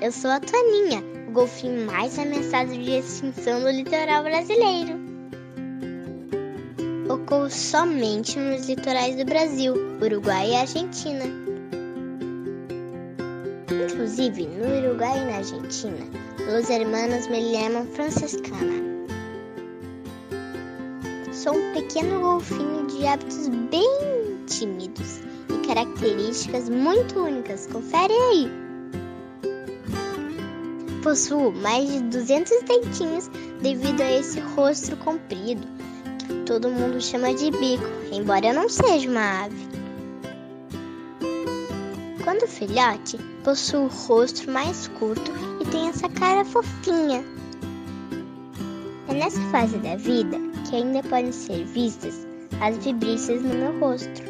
Eu sou a Toninha, o golfinho mais ameaçado de extinção do litoral brasileiro. Ocorre somente nos litorais do Brasil, Uruguai e Argentina. Inclusive, no Uruguai e na Argentina, os hermanos me chamam franciscana. Sou um pequeno golfinho de hábitos bem tímidos e características muito únicas. Confere aí! Possuo mais de 200 dentinhos devido a esse rosto comprido, que todo mundo chama de bico, embora eu não seja uma ave. Quando filhote, possui o rosto mais curto e tem essa cara fofinha. É nessa fase da vida que ainda podem ser vistas as vibrícias no meu rosto,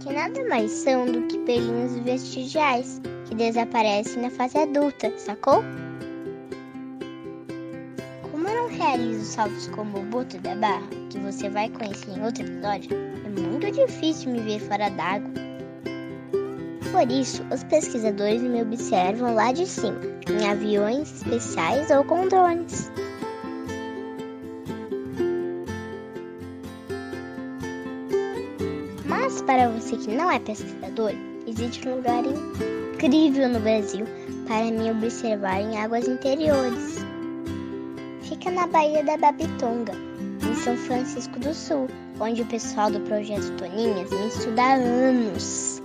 que nada mais são do que pelinhos vestigiais que desaparecem na fase adulta, sacou? Como eu não realizo saltos como o Boto da Barra, que você vai conhecer em outro episódio, é muito difícil me ver fora d'água. Por isso, os pesquisadores me observam lá de cima, em aviões especiais ou com drones. Mas para você que não é pesquisador, existe um lugar incrível no Brasil para me observar em águas interiores. Fica na Baía da Babitonga, em São Francisco do Sul, onde o pessoal do Projeto Toninhas me estuda há anos.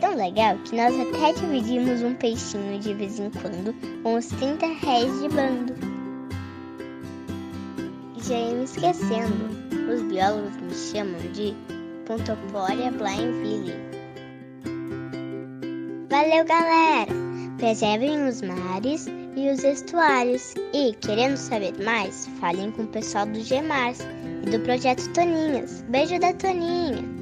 Tão legal que nós até dividimos um peixinho de vez em quando com os 30 réis de bando. Já ia me esquecendo, os biólogos me chamam de Pontoporia blainville. Valeu, galera! Preservem os mares e os estuários. E, querendo saber mais, falem com o pessoal do GEMARS e do Projeto Toninhas. Beijo da Toninha!